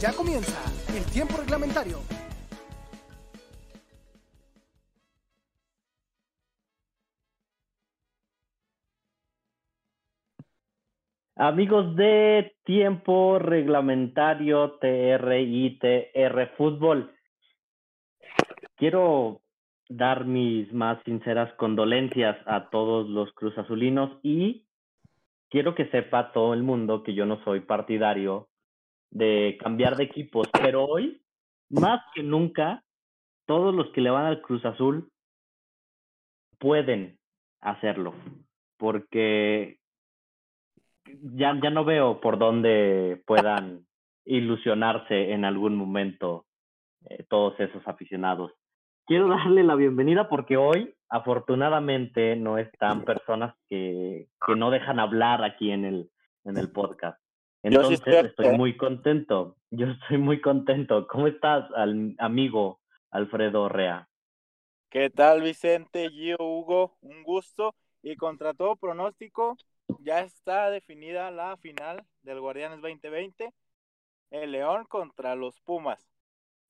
Ya comienza el tiempo reglamentario. Amigos de Tiempo Reglamentario TR Fútbol, quiero dar mis más sinceras condolencias a todos los Cruz Azulinos y quiero que sepa todo el mundo que yo no soy partidario de cambiar de equipos, pero hoy, más que nunca, todos los que le van al Cruz Azul pueden hacerlo, porque ya, ya no veo por dónde puedan ilusionarse en algún momento eh, todos esos aficionados. Quiero darle la bienvenida porque hoy, afortunadamente, no están personas que, que no dejan hablar aquí en el, en el podcast. Entonces, estoy muy contento. Yo estoy muy contento. ¿Cómo estás, al, amigo Alfredo Rea? ¿Qué tal, Vicente, Gio, Hugo? Un gusto. Y contra todo pronóstico, ya está definida la final del Guardianes 2020. El León contra los Pumas.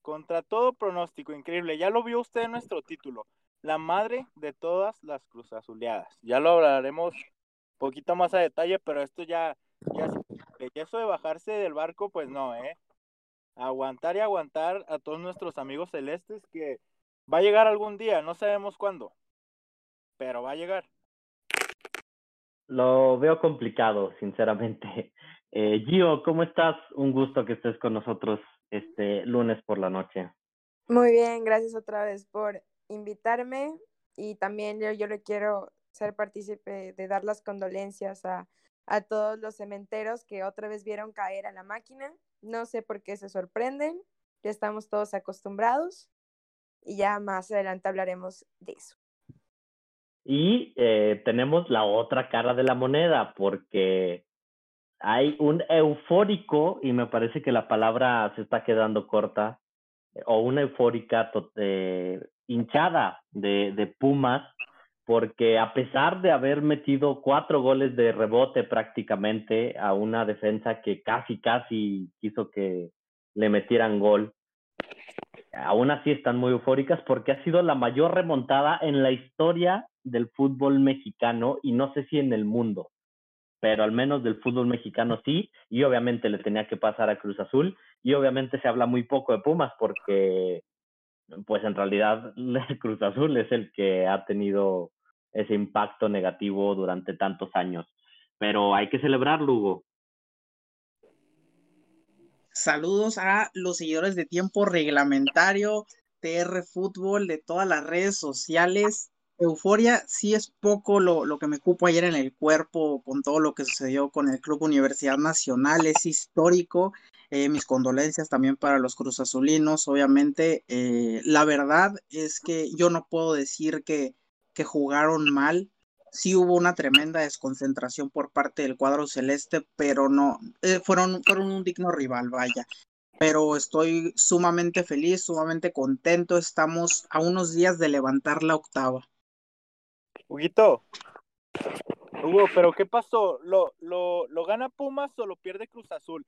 Contra todo pronóstico, increíble. Ya lo vio usted en nuestro título. La madre de todas las cruzazuleadas. Ya lo hablaremos un poquito más a detalle, pero esto ya, ya, eso de bajarse del barco, pues no, ¿eh? Aguantar y aguantar a todos nuestros amigos celestes que va a llegar algún día, no sabemos cuándo, pero va a llegar. Lo veo complicado, sinceramente. Eh, Gio, ¿cómo estás? Un gusto que estés con nosotros este lunes por la noche. Muy bien, gracias otra vez por invitarme y también yo, yo le quiero ser partícipe de dar las condolencias a, a todos los cementeros que otra vez vieron caer a la máquina. No sé por qué se sorprenden, ya estamos todos acostumbrados y ya más adelante hablaremos de eso. Y eh, tenemos la otra cara de la moneda, porque hay un eufórico, y me parece que la palabra se está quedando corta, o una eufórica eh, hinchada de, de Pumas, porque a pesar de haber metido cuatro goles de rebote prácticamente a una defensa que casi, casi quiso que le metieran gol, aún así están muy eufóricas porque ha sido la mayor remontada en la historia del fútbol mexicano y no sé si en el mundo, pero al menos del fútbol mexicano sí, y obviamente le tenía que pasar a Cruz Azul, y obviamente se habla muy poco de Pumas porque, pues en realidad Cruz Azul es el que ha tenido ese impacto negativo durante tantos años, pero hay que celebrar, Lugo. Saludos a los seguidores de tiempo reglamentario, TR Fútbol, de todas las redes sociales. Euforia sí es poco lo, lo, que me cupo ayer en el cuerpo con todo lo que sucedió con el Club Universidad Nacional, es histórico. Eh, mis condolencias también para los Cruz Azulinos, obviamente. Eh, la verdad es que yo no puedo decir que, que jugaron mal, sí hubo una tremenda desconcentración por parte del cuadro celeste, pero no, eh, fueron, fueron un digno rival, vaya. Pero estoy sumamente feliz, sumamente contento. Estamos a unos días de levantar la octava. Huguito, Hugo, pero ¿qué pasó? ¿Lo, lo, lo gana Pumas o lo pierde Cruz Azul?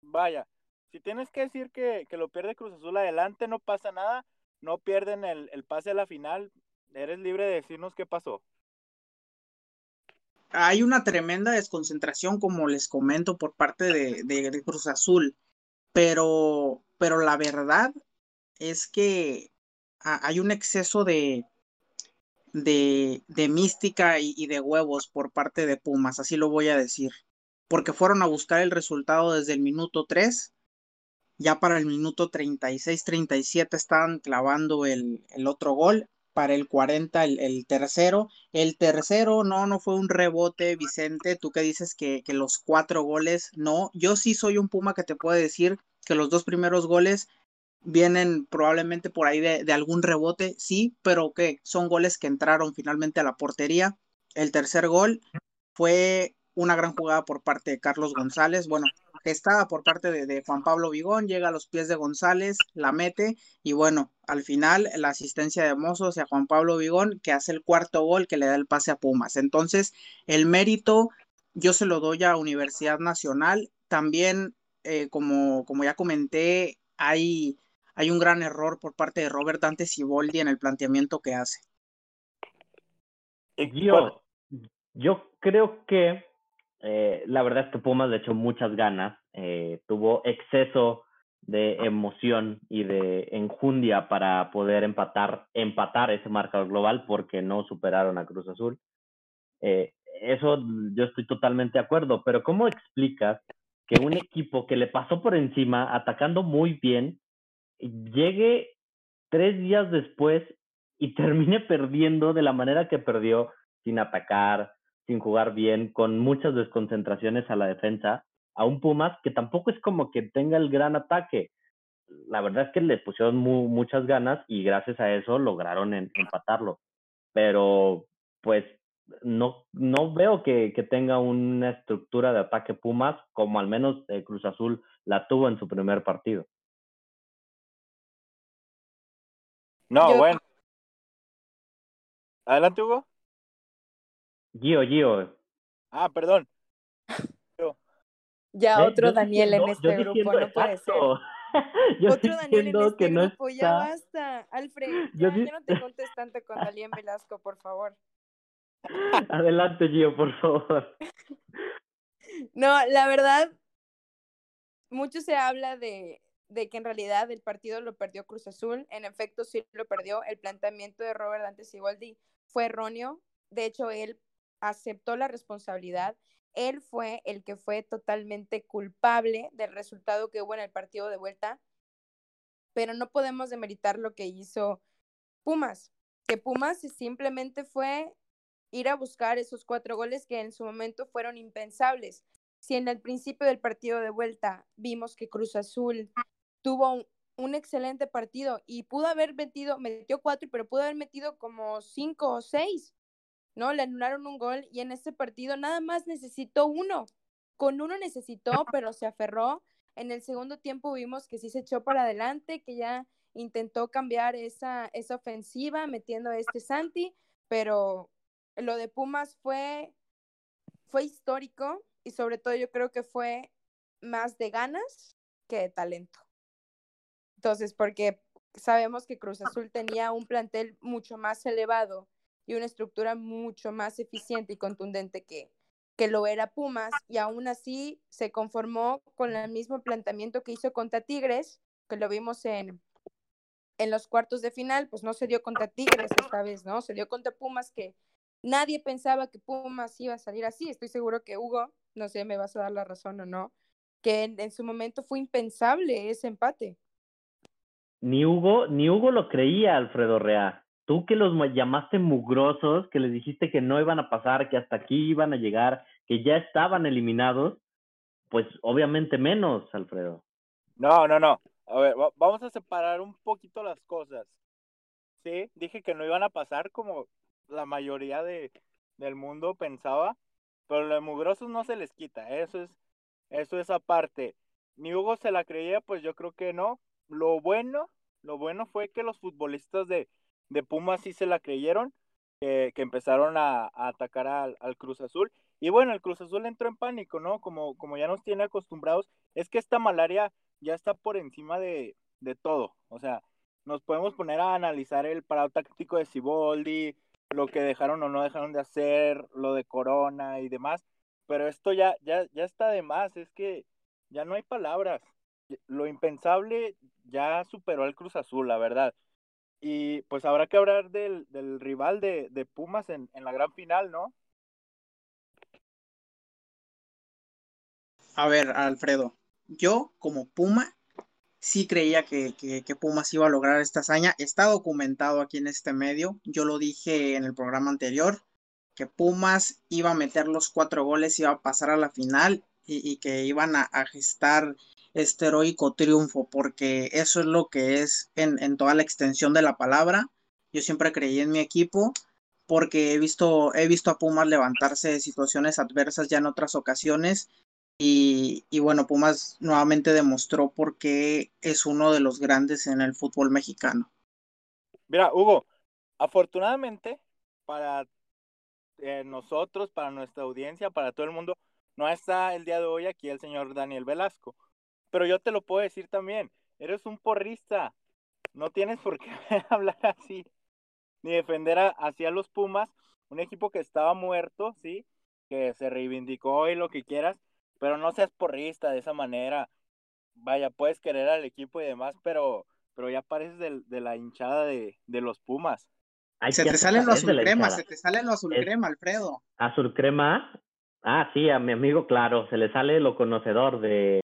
Vaya, si tienes que decir que, que, lo pierde Cruz Azul adelante, no pasa nada, no pierden el, el pase a la final, eres libre de decirnos qué pasó. Hay una tremenda desconcentración, como les comento, por parte de, de, Cruz Azul, pero, pero la verdad es que hay un exceso de, de, de mística y, y, de huevos por parte de Pumas, así lo voy a decir, porque fueron a buscar el resultado desde el minuto 3, ya para el minuto 36-37 estaban clavando el, otro gol para el 40 el, tercero. El tercero no, no fue un rebote, Vicente. Tú que dices que, que, los cuatro goles, no. Yo sí soy un Puma que te puede decir que los dos primeros goles vienen probablemente por ahí de, de algún rebote, sí, pero que son goles que entraron finalmente a la portería. El tercer gol fue una gran jugada por parte de Carlos González. Bueno, estaba por parte de, Juan Pablo Vigón, llega a los pies de González, la mete y bueno, al final la asistencia de Mozo hacia Juan Pablo Vigón que hace el cuarto gol que le da el pase a Pumas. Entonces, el mérito yo se lo doy a Universidad Nacional, también eh, como, como ya comenté, hay, hay un gran error por parte de Robert Dante Siboldi en el planteamiento que hace. Yo, yo creo que eh, la verdad es que Pumas le echó muchas ganas, eh, tuvo exceso de emoción y de enjundia para poder empatar, empatar ese marcador global porque no superaron a Cruz Azul. Eh, eso yo estoy totalmente de acuerdo, pero ¿cómo explicas que un equipo que le pasó por encima atacando muy bien llegue tres días después y termine perdiendo de la manera que perdió, sin atacar, sin jugar bien, con muchas desconcentraciones a la defensa, a un Pumas que tampoco es como que tenga el gran ataque. La verdad es que le pusieron muchas ganas y gracias a eso lograron empatarlo. Pero pues no, no veo que, que, tenga una estructura de ataque Pumas como al menos eh, Cruz Azul la tuvo en su primer partido. No, bueno. Adelante, Hugo. Gio, Gio. Ah, perdón. Ya otro Daniel en este grupo, no puede ser. otro Daniel en este grupo, ya basta. Alfred, ya, no te contes tanto con Daniel Velasco, por favor. Adelante, Gio, por favor. No, la verdad, mucho se habla de, de que en realidad el partido lo perdió Cruz Azul. En efecto, sí lo perdió. El planteamiento de Robert Dante Siboldi fue erróneo. De hecho, él aceptó la responsabilidad. Él fue el que fue totalmente culpable del resultado que hubo en el partido de vuelta. Pero no podemos demeritar lo que hizo Pumas. Que Pumas simplemente fue ir a buscar esos cuatro goles que en su momento fueron impensables. Si en el principio del partido de vuelta vimos que Cruz Azul tuvo un, excelente partido y pudo haber metido, metió cuatro, pero pudo haber metido como cinco o seis, ¿no? Le anularon un gol y en este partido nada más necesitó uno. Con uno necesitó, pero se aferró. En el segundo tiempo vimos que sí se echó para adelante, que ya intentó cambiar esa, esa ofensiva metiendo a este Santi, pero lo de Pumas fue, fue histórico y sobre todo yo creo que fue más de ganas que de talento. Entonces, porque sabemos que Cruz Azul tenía un plantel mucho más elevado y una estructura mucho más eficiente y contundente que, que lo era Pumas, y aún así se conformó con el mismo planteamiento que hizo contra Tigres, que lo vimos en, en los cuartos de final, pues no se dio contra Tigres esta vez, ¿no? Se dio contra Pumas que nadie pensaba que Pumas iba a salir así. Estoy seguro que Hugo, no sé, me vas a dar la razón o no, que en su momento fue impensable ese empate. Ni Hugo, ni Hugo lo creía, Alfredo Rea. Tú que los llamaste mugrosos, que les dijiste que no iban a pasar, que hasta aquí iban a llegar, que ya estaban eliminados, pues obviamente menos, Alfredo. No, no, no. A ver, vamos a separar un poquito las cosas. Sí, dije que no iban a pasar como la mayoría de, del mundo pensaba, pero los mugrosos no se les quita, eso es, eso es aparte. Ni Hugo se la creía, pues yo creo que no, lo bueno, lo bueno fue que los futbolistas de, de Pumas sí se la creyeron, que, empezaron a, atacar al, al, Cruz Azul. Y bueno, el Cruz Azul entró en pánico, ¿no? Como, como ya nos tiene acostumbrados, es que esta malaria ya está por encima de, de todo. O sea, nos podemos poner a analizar el parado táctico de Siboldi, lo que dejaron o no dejaron de hacer, lo de Corona y demás, pero esto ya, ya, ya está de más, es que ya no hay palabras. Lo impensable ya superó al Cruz Azul, la verdad. Y pues habrá que hablar del, del rival de, de Pumas en, en la gran final, ¿no? A ver, Alfredo, yo como Puma sí creía que, que, Pumas iba a lograr esta hazaña. Está documentado aquí en este medio. Yo lo dije en el programa anterior, que Pumas iba a meter los cuatro goles, iba a pasar a la final y, y que iban a, a gestar este heroico triunfo, porque eso es lo que es en, en, toda la extensión de la palabra. Yo siempre creí en mi equipo porque he visto, he visto a Pumas levantarse de situaciones adversas ya en otras ocasiones y, y bueno, Pumas nuevamente demostró por qué es uno de los grandes en el fútbol mexicano. Mira, Hugo, afortunadamente para eh, nosotros, para nuestra audiencia, para todo el mundo, no está el día de hoy aquí el señor Daniel Velasco pero yo te lo puedo decir también, eres un porrista, no tienes por qué hablar así, ni defender a, hacia los Pumas, un equipo que estaba muerto, ¿sí? Que se reivindicó y lo que quieras, pero no seas porrista de esa manera. Vaya, puedes querer al equipo y demás, pero, pero ya pareces de, de la hinchada de, de los Pumas. se te sale lo azul crema, se te sale lo azul crema, Alfredo. Azul crema, ah, sí, a mi amigo, claro, se le sale lo conocedor de,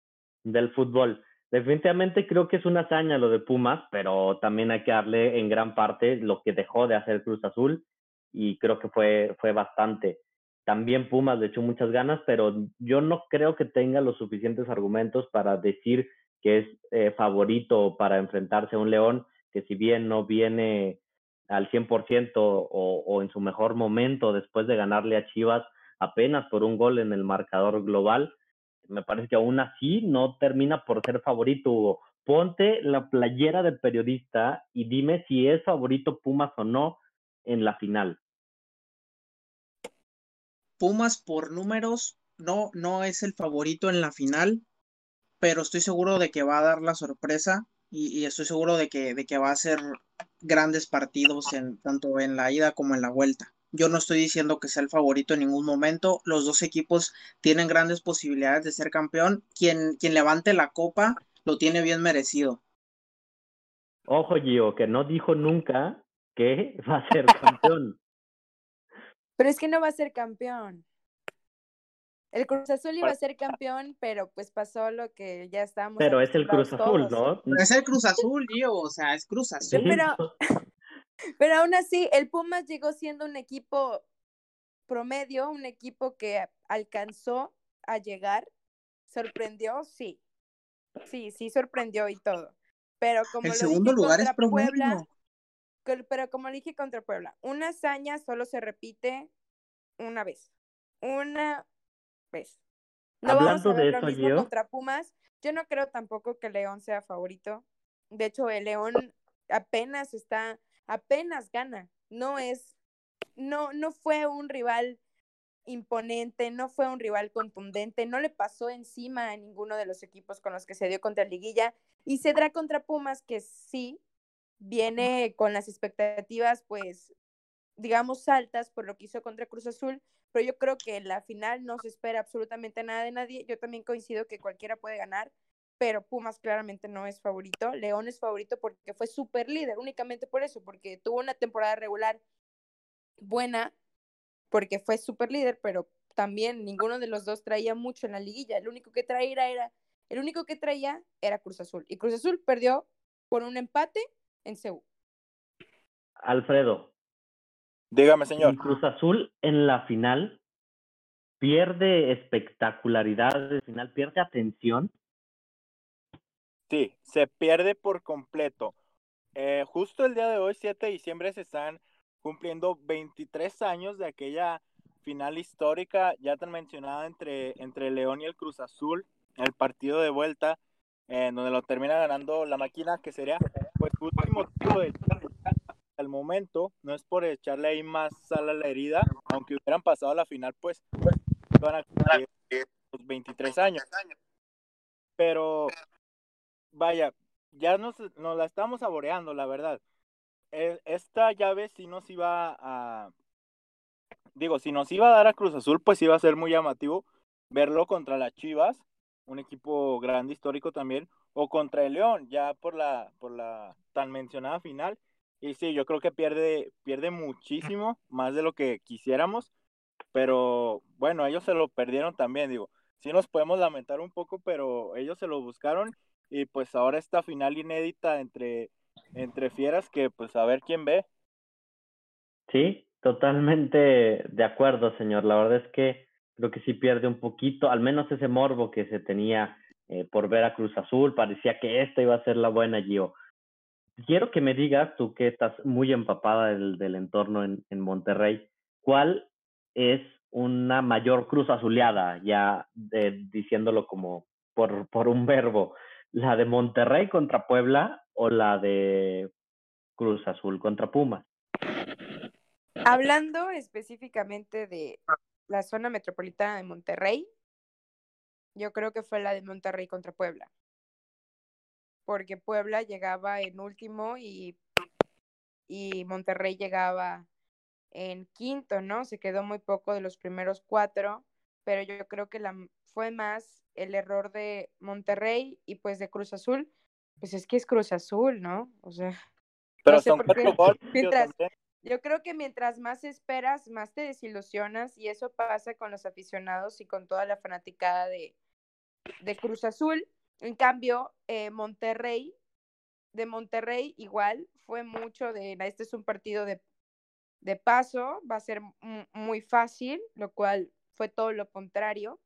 del fútbol. Definitivamente creo que es una hazaña lo de Pumas, pero también hay que darle en gran parte lo que dejó de hacer Cruz Azul y creo que fue, fue bastante. También Pumas le echó muchas ganas, pero yo no creo que tenga los suficientes argumentos para decir que es eh, favorito para enfrentarse a un León que si bien no viene al 100% o, o en su mejor momento después de ganarle a Chivas apenas por un gol en el marcador global, me parece que aún así no termina por ser favorito, Ponte la playera del periodista y dime si es favorito Pumas o no en la final. Pumas por números no, no es el favorito en la final, pero estoy seguro de que va a dar la sorpresa y, estoy seguro de que, de que va a ser grandes partidos en, tanto en la ida como en la vuelta. Yo no estoy diciendo que sea el favorito en ningún momento. Los dos equipos tienen grandes posibilidades de ser campeón. Quien, quien levante la copa lo tiene bien merecido. Ojo, Gio, que no dijo nunca que va a ser campeón. Pero es que no va a ser campeón. El Cruz Azul iba a ser campeón, pero pues pasó lo que ya estábamos. Pero es el Cruz Azul, ¿no? es el Cruz Azul, Gio, o sea, es Cruz Azul. Pero, Pero aún así, el Pumas llegó siendo un equipo promedio, un equipo que alcanzó a llegar. ¿Sorprendió? Sí. Sí, sí sorprendió y todo. Pero como el segundo lugar es Puebla, pero como le dije contra Puebla, una hazaña solo se repite una vez. Una vez. No vamos a ver lo mismo contra Pumas. Yo no creo tampoco que León sea favorito. De hecho, el León apenas está apenas gana. No es, no, no fue un rival imponente, no fue un rival contundente, no le pasó encima a ninguno de los equipos con los que se dio contra Liguilla y cedrá contra Pumas que sí viene con las expectativas pues digamos altas por lo que hizo contra Cruz Azul, pero yo creo que en la final no se espera absolutamente nada de nadie. Yo también coincido que cualquiera puede ganar, pero Pumas claramente no es favorito. León es favorito porque fue súper líder, únicamente por eso, porque tuvo una temporada regular buena, porque fue súper líder, pero también ninguno de los dos traía mucho en la liguilla. El único que traía era, el único que traía era Cruz Azul. Y Cruz Azul perdió por un empate en Seúl. Alfredo. Dígame, señor. Cruz Azul en la final pierde espectacularidad de final, pierde atención Sí, se pierde por completo. Eh, justo el día de hoy, 7 de diciembre, se están cumpliendo 23 años de aquella final histórica, ya tan mencionada entre, entre León y el Cruz Azul, el partido de vuelta, en donde lo termina ganando la máquina, que sería pues último tiro del al momento, no es por echarle ahí más sal a la herida, aunque hubieran pasado la final, pues van a los 23 años. Pero vaya, ya nos, nos la estamos saboreando, la verdad. E, esta llave sí nos iba a, digo, si nos iba a dar a Cruz Azul, pues iba a ser muy llamativo verlo contra las Chivas, un equipo grande histórico también, o contra el León, ya por la, por la tan mencionada final. Y sí, yo creo que pierde, pierde muchísimo, más de lo que quisiéramos, pero bueno, ellos se lo perdieron también, digo, sí nos podemos lamentar un poco, pero ellos se lo buscaron y pues ahora esta final inédita entre, entre fieras que pues a ver quién ve. Sí, totalmente de acuerdo, señor. La verdad es que creo que sí pierde un poquito, al menos ese morbo que se tenía eh, por ver a Cruz Azul. Parecía que esta iba a ser la buena, Gio. Quiero que me digas, tú que estás muy empapada del, del entorno en, en Monterrey, ¿cuál es una mayor cruz azuleada, ya diciéndolo como por, por un verbo? ¿La de Monterrey contra Puebla o la de Cruz Azul contra Pumas? Hablando específicamente de la zona metropolitana de Monterrey, yo creo que fue la de Monterrey contra Puebla. porque Puebla llegaba en último y, y Monterrey llegaba en quinto, ¿no? Se quedó muy poco de los primeros cuatro, pero yo creo que la, fue más el error de Monterrey y pues de Cruz Azul, pues es que es Cruz Azul, ¿no? O sea, Pero no sé son cuatro goles. Mientras-. Yo creo que mientras más esperas, más te desilusionas y eso pasa con los aficionados y con toda la fanaticada de, de Cruz Azul. En cambio, eh, Monterrey, de Monterrey igual, fue mucho de, este es un partido de, de paso, va a ser mu- muy fácil, lo cual fue todo lo contrario.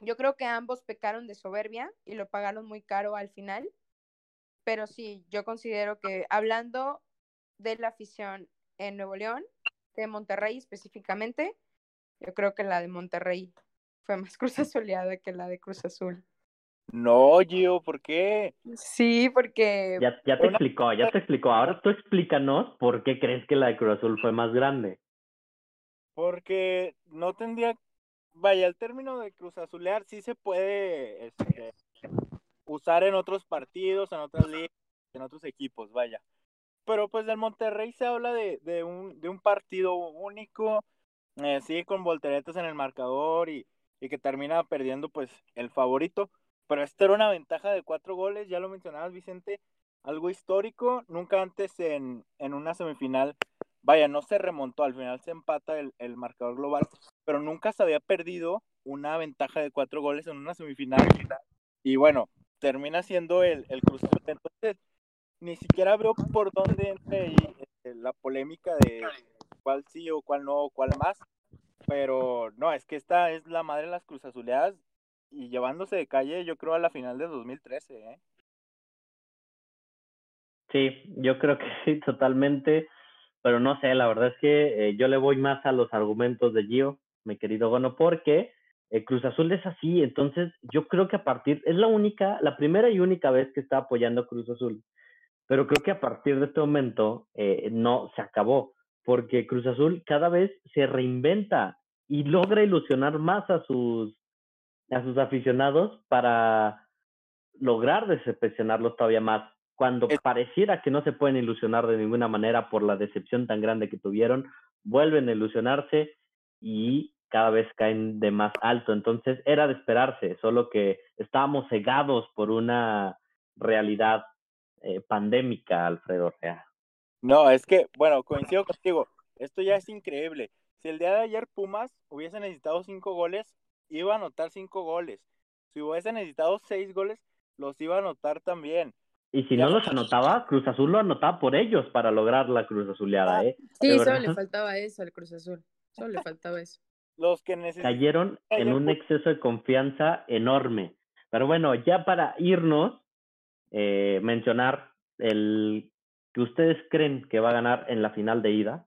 Yo creo que ambos pecaron de soberbia y lo pagaron muy caro al final, pero sí, yo considero que hablando de la afición en Nuevo León, de Monterrey específicamente, yo creo que la de Monterrey fue más Cruz Azuleada que la de Cruz Azul. No, Gio, ¿por qué? Sí, porque Ya, ya te Una- explicó, ya te explicó. Ahora tú explícanos por qué crees que la de Cruz Azul fue más grande. Porque no tendría, vaya, el término de Cruz Azulear sí se puede este, usar en otros partidos, en otras ligas, en otros equipos, vaya. Pero pues del Monterrey se habla de, de, un, de un partido único, eh, con volteretas en el marcador y, y que termina perdiendo pues el favorito. Pero esta era una ventaja de cuatro goles, ya lo mencionabas Vicente, algo histórico, nunca antes en, en una semifinal vaya, no se remontó, al final se empata el, el marcador global, pero nunca se había perdido una ventaja de cuatro goles en una semifinal. Y bueno, termina siendo el, el. Entonces, ni siquiera veo por dónde entre ahí este, la polémica de cuál sí o cuál no o cuál más. Pero no, es que esta es la madre de las Cruz Azuleadas y llevándose de calle, yo creo, a la final de 2013. ¿eh? Sí, yo creo que sí, totalmente. Pero no sé, la verdad es que eh, yo le voy más a los argumentos de Gio, mi querido Gono, porque Cruz Azul es así. Entonces, yo creo que a partir, es la única, la primera y única vez que está apoyando Cruz Azul. Pero creo que a partir de este momento eh, no se acabó, porque Cruz Azul cada vez se reinventa y logra ilusionar más a sus, a sus aficionados para lograr decepcionarlos todavía más. Cuando Es- pareciera que no se pueden ilusionar de ninguna manera por la decepción tan grande que tuvieron, vuelven a ilusionarse y cada vez caen de más alto. Entonces era de esperarse, solo que estábamos cegados por una realidad eh, pandémica, Alfredo Rea. No, es que, bueno, coincido contigo. Esto ya es increíble. Si el día de ayer Pumas hubiese necesitado cinco goles, iba a anotar cinco goles. Si hubiese necesitado seis goles, los iba a anotar también. Y si Ya. no los anotaba, Cruz Azul lo anotaba por ellos para lograr la Cruz Azuleada, ¿eh? sí, solo le faltaba eso al Cruz Azul. Solo le faltaba eso. Los que necesitan. cayeron en un exceso de confianza enorme. Pero bueno, ya para irnos, eh, mencionar el que ustedes creen que va a ganar en la final de ida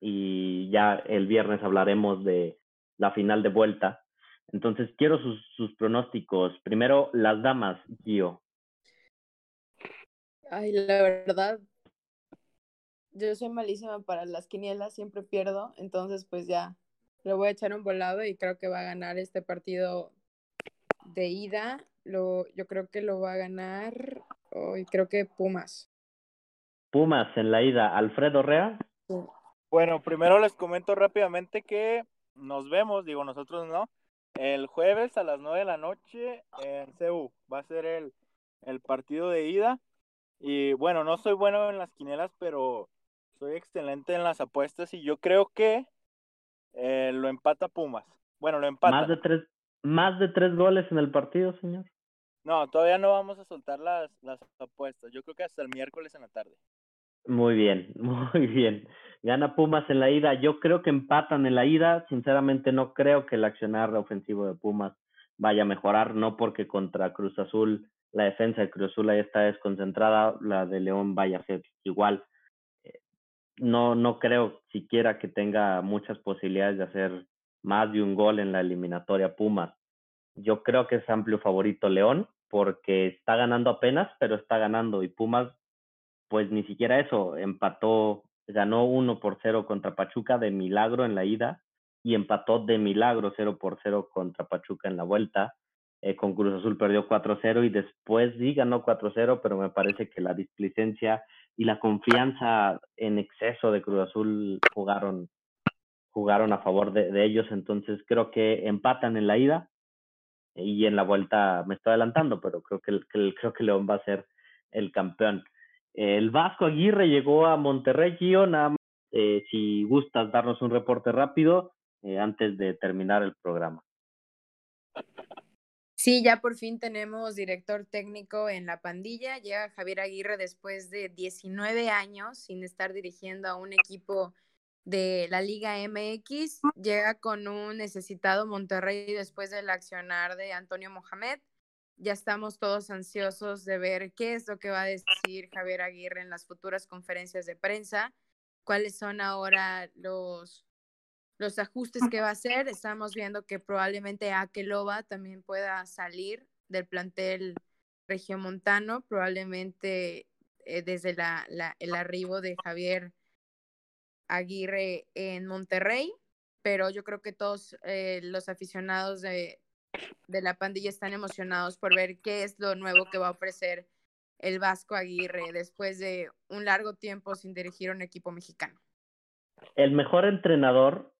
y ya el viernes hablaremos de la final de vuelta. Entonces quiero sus, sus pronósticos. Primero, las damas, Gio. Ay, la verdad, yo soy malísima para las quinielas, siempre pierdo, entonces pues ya le voy a echar un volado y creo que va a ganar este partido de ida. Lo, yo creo que lo va a ganar, hoy creo que Pumas. Pumas en la ida, Alfredo Rea. Bueno, primero les comento rápidamente que nos vemos, digo nosotros no, el jueves a las nueve de la noche en CU. Va a ser el, el partido de ida. Y bueno, no soy bueno en las quinielas, pero soy excelente en las apuestas y yo creo que eh, lo empata Pumas. Bueno, lo empata. Más de tres, más de tres goles en el partido, señor. No, todavía no vamos a soltar las, las apuestas. Yo creo que hasta el miércoles en la tarde. Muy bien, muy bien. Gana Pumas en la ida. Yo creo que empatan en la ida. Sinceramente no creo que el accionar ofensivo de Pumas vaya a mejorar, no porque contra Cruz Azul la defensa de Cruz Azul ahí está desconcentrada, la de León vaya igual. Eh, No, no creo siquiera que tenga muchas posibilidades de hacer más de un gol en la eliminatoria Pumas. Yo creo que es amplio favorito León porque está ganando apenas, pero está ganando y Pumas pues ni siquiera eso, empató, ganó 1 por 0 contra Pachuca de milagro en la ida y empató de milagro 0 por 0 contra Pachuca en la vuelta. Eh, con Cruz Azul perdió 4-0 y después sí ganó 4-0, pero me parece que la displicencia y la confianza en exceso de Cruz Azul jugaron, jugaron a favor de, ellos, entonces creo que empatan en la ida y en la vuelta me estoy adelantando, pero creo que, que creo que León va a ser el campeón. El Vasco Aguirre llegó a Monterrey, Gio, nada más, eh, si gustas darnos un reporte rápido eh, antes de terminar el programa. Sí, ya por fin tenemos director técnico en la pandilla. Llega Javier Aguirre después de 19 años sin estar dirigiendo a un equipo de la Liga MX. Llega con un necesitado Monterrey después del accionar de Antonio Mohamed. Ya estamos todos ansiosos de ver qué es lo que va a decir Javier Aguirre en las futuras conferencias de prensa, cuáles son ahora los, los ajustes que va a hacer. Estamos viendo que probablemente Akeloba también pueda salir del plantel regiomontano, probablemente eh, desde la, la, el arribo de Javier Aguirre en Monterrey, pero yo creo que todos eh, los aficionados de, de la pandilla están emocionados por ver qué es lo nuevo que va a ofrecer el Vasco Aguirre después de un largo tiempo sin dirigir un equipo mexicano. El mejor entrenador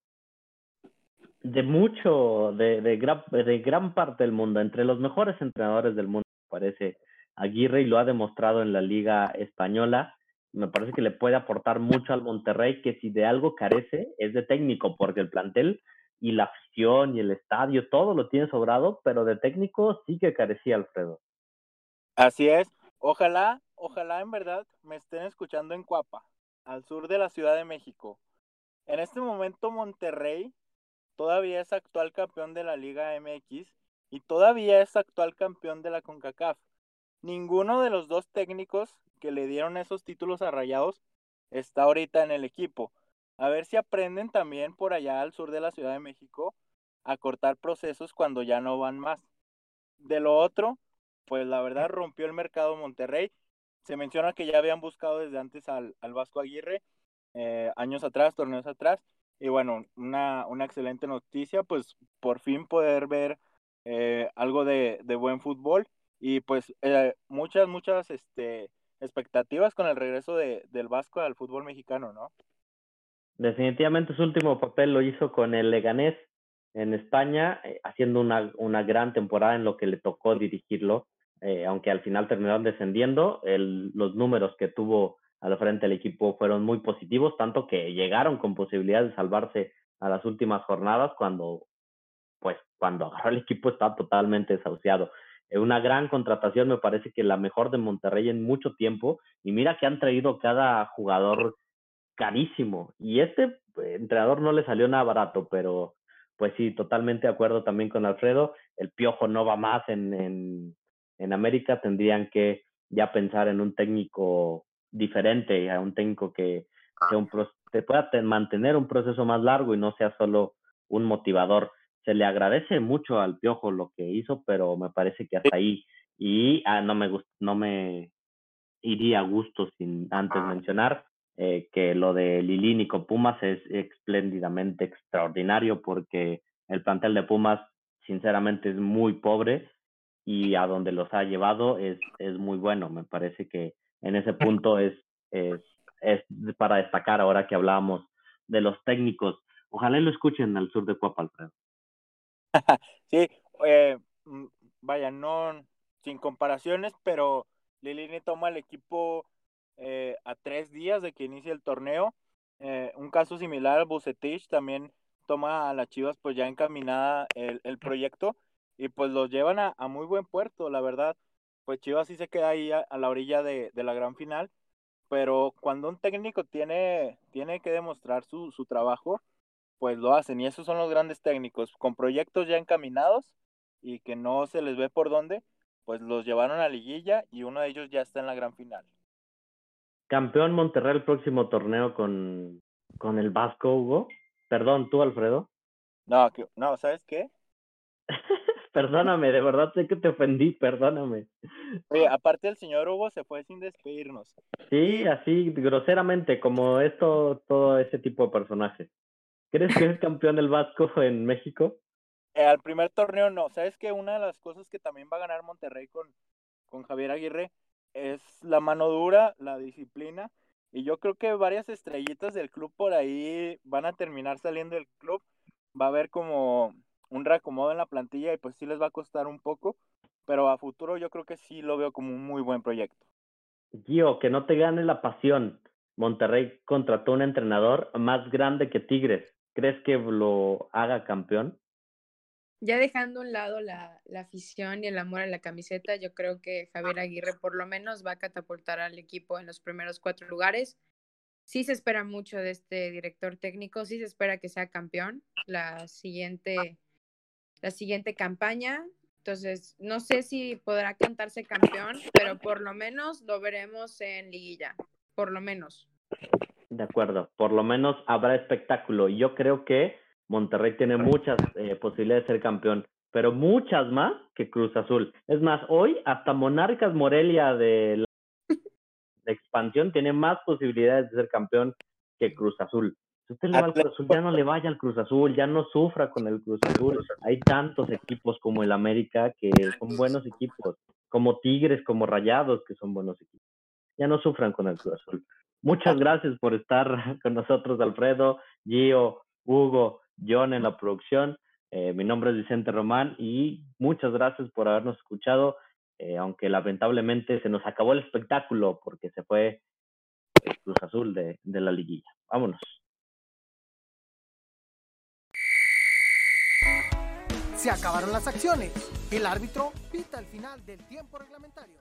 de mucho, de, de, gran, de gran parte del mundo, entre los mejores entrenadores del mundo, parece Aguirre y lo ha demostrado en la Liga Española. Me parece que le puede aportar mucho al Monterrey, que si de algo carece es de técnico, porque el plantel y la afición y el estadio, todo lo tiene sobrado, pero de técnico sí que carecía Alfredo. Así es. Ojalá, ojalá en verdad me estén escuchando en Cuapa, al sur de la Ciudad de México. En este momento Monterrey todavía es actual campeón de la Liga MX y todavía es actual campeón de la CONCACAF. Ninguno de los dos técnicos que le dieron esos títulos a Rayados está ahorita en el equipo. A ver si aprenden también por allá al sur de la Ciudad de México a cortar procesos cuando ya no van más. De lo otro, pues la verdad rompió el mercado Monterrey. Se menciona que ya habían buscado desde antes al, al Vasco Aguirre, eh, años atrás, torneos atrás. Y bueno, una, una excelente noticia, pues por fin poder ver eh, algo de, de, buen fútbol y pues eh, muchas, muchas este, expectativas con el regreso de, del Vasco al fútbol mexicano, ¿no? Definitivamente su último papel lo hizo con el Leganés en España, eh, haciendo una, una gran temporada en lo que le tocó dirigirlo, eh, aunque al final terminaron descendiendo, el, los números que tuvo al frente del equipo fueron muy positivos, tanto que llegaron con posibilidad de salvarse a las últimas jornadas cuando, pues, cuando agarró el equipo estaba totalmente desahuciado. Eh, una gran contratación, me parece que la mejor de Monterrey en mucho tiempo, y mira que han traído cada jugador carísimo. Y este entrenador no le salió nada barato, pero pues sí, totalmente de acuerdo también con Alfredo. El piojo no va más en, en, en América, tendrían que ya pensar en un técnico diferente, a un técnico que, que un, te pueda mantener un proceso más largo y no sea solo un motivador. Se le agradece mucho al Piojo lo que hizo, pero me parece que hasta ahí. Y ah, no me no me iría a gusto sin antes mencionar eh, que lo de Lilini con Pumas es espléndidamente extraordinario porque el plantel de Pumas sinceramente es muy pobre y a donde los ha llevado es, es muy bueno. Me parece que en ese punto es, es, es para destacar ahora que hablábamos de los técnicos. Ojalá lo escuchen al sur de Cuapa, Alfredo. sí, eh, vaya, no sin comparaciones, pero Lilini toma el equipo eh, a tres días de que inicie el torneo. Eh, un caso similar, Bucetich también toma a las Chivas pues ya encaminada el, el proyecto y pues los llevan a, a, muy buen puerto, la verdad. Pues Chivas sí se queda ahí a, a la orilla de, de, la gran final, pero cuando un técnico tiene, tiene que demostrar su, su trabajo, pues lo hacen y esos son los grandes técnicos, con proyectos ya encaminados y que no se les ve por dónde, pues los llevaron a liguilla y uno de ellos ya está en la gran final campeón Monterrey el próximo torneo con, con el Vasco, Hugo. Perdón, tú, Alfredo. No, que, no, ¿sabes qué? perdóname, de verdad sé que te ofendí, perdóname. Oye, aparte el señor Hugo se fue sin despedirnos. Sí, así, groseramente, como esto, todo ese tipo de personajes. ¿Crees que es campeón el Vasco en México? al primer torneo no. Sabes que una de las cosas que también va a ganar Monterrey con, con Javier Aguirre es la mano dura, la disciplina. Y yo creo que varias estrellitas del club por ahí van a terminar saliendo del club. Va a haber como un reacomodo en la plantilla y pues sí les va a costar un poco. Pero a futuro yo creo que sí lo veo como un muy buen proyecto. Gio, que no te gane la pasión. Monterrey contrató un entrenador más grande que Tigres. ¿Crees que lo haga campeón? Ya dejando a un lado la, la, afición y el amor a la camiseta, yo creo que Javier Aguirre por lo menos va a catapultar al equipo en los primeros cuatro lugares. Sí se espera mucho de este director técnico, sí se espera que sea campeón la siguiente, la siguiente campaña. Entonces, no sé si podrá cantarse campeón, pero por lo menos lo veremos en liguilla, por lo menos. De acuerdo, por lo menos habrá espectáculo. Yo creo que Monterrey tiene muchas eh, posibilidades de ser campeón, pero muchas más que Cruz Azul. Es más, hoy hasta Monarcas Morelia de la expansión tiene más posibilidades de ser campeón que Cruz Azul. Si usted le va al Cruz Azul, ya no le vaya al Cruz Azul, ya no sufra con el Cruz Azul. Hay tantos equipos como el América que son buenos equipos, como Tigres, como Rayados, que son buenos equipos. Ya no sufran con el Cruz Azul. Muchas gracias por estar con nosotros, Alfredo, Gio, Hugo, John en la producción. Eh, mi nombre es Vicente Román y muchas gracias por habernos escuchado, eh, aunque lamentablemente se nos acabó el espectáculo porque se fue el Cruz Azul de, de la liguilla. Vámonos. Se acabaron las acciones. El árbitro pita el final del tiempo reglamentario.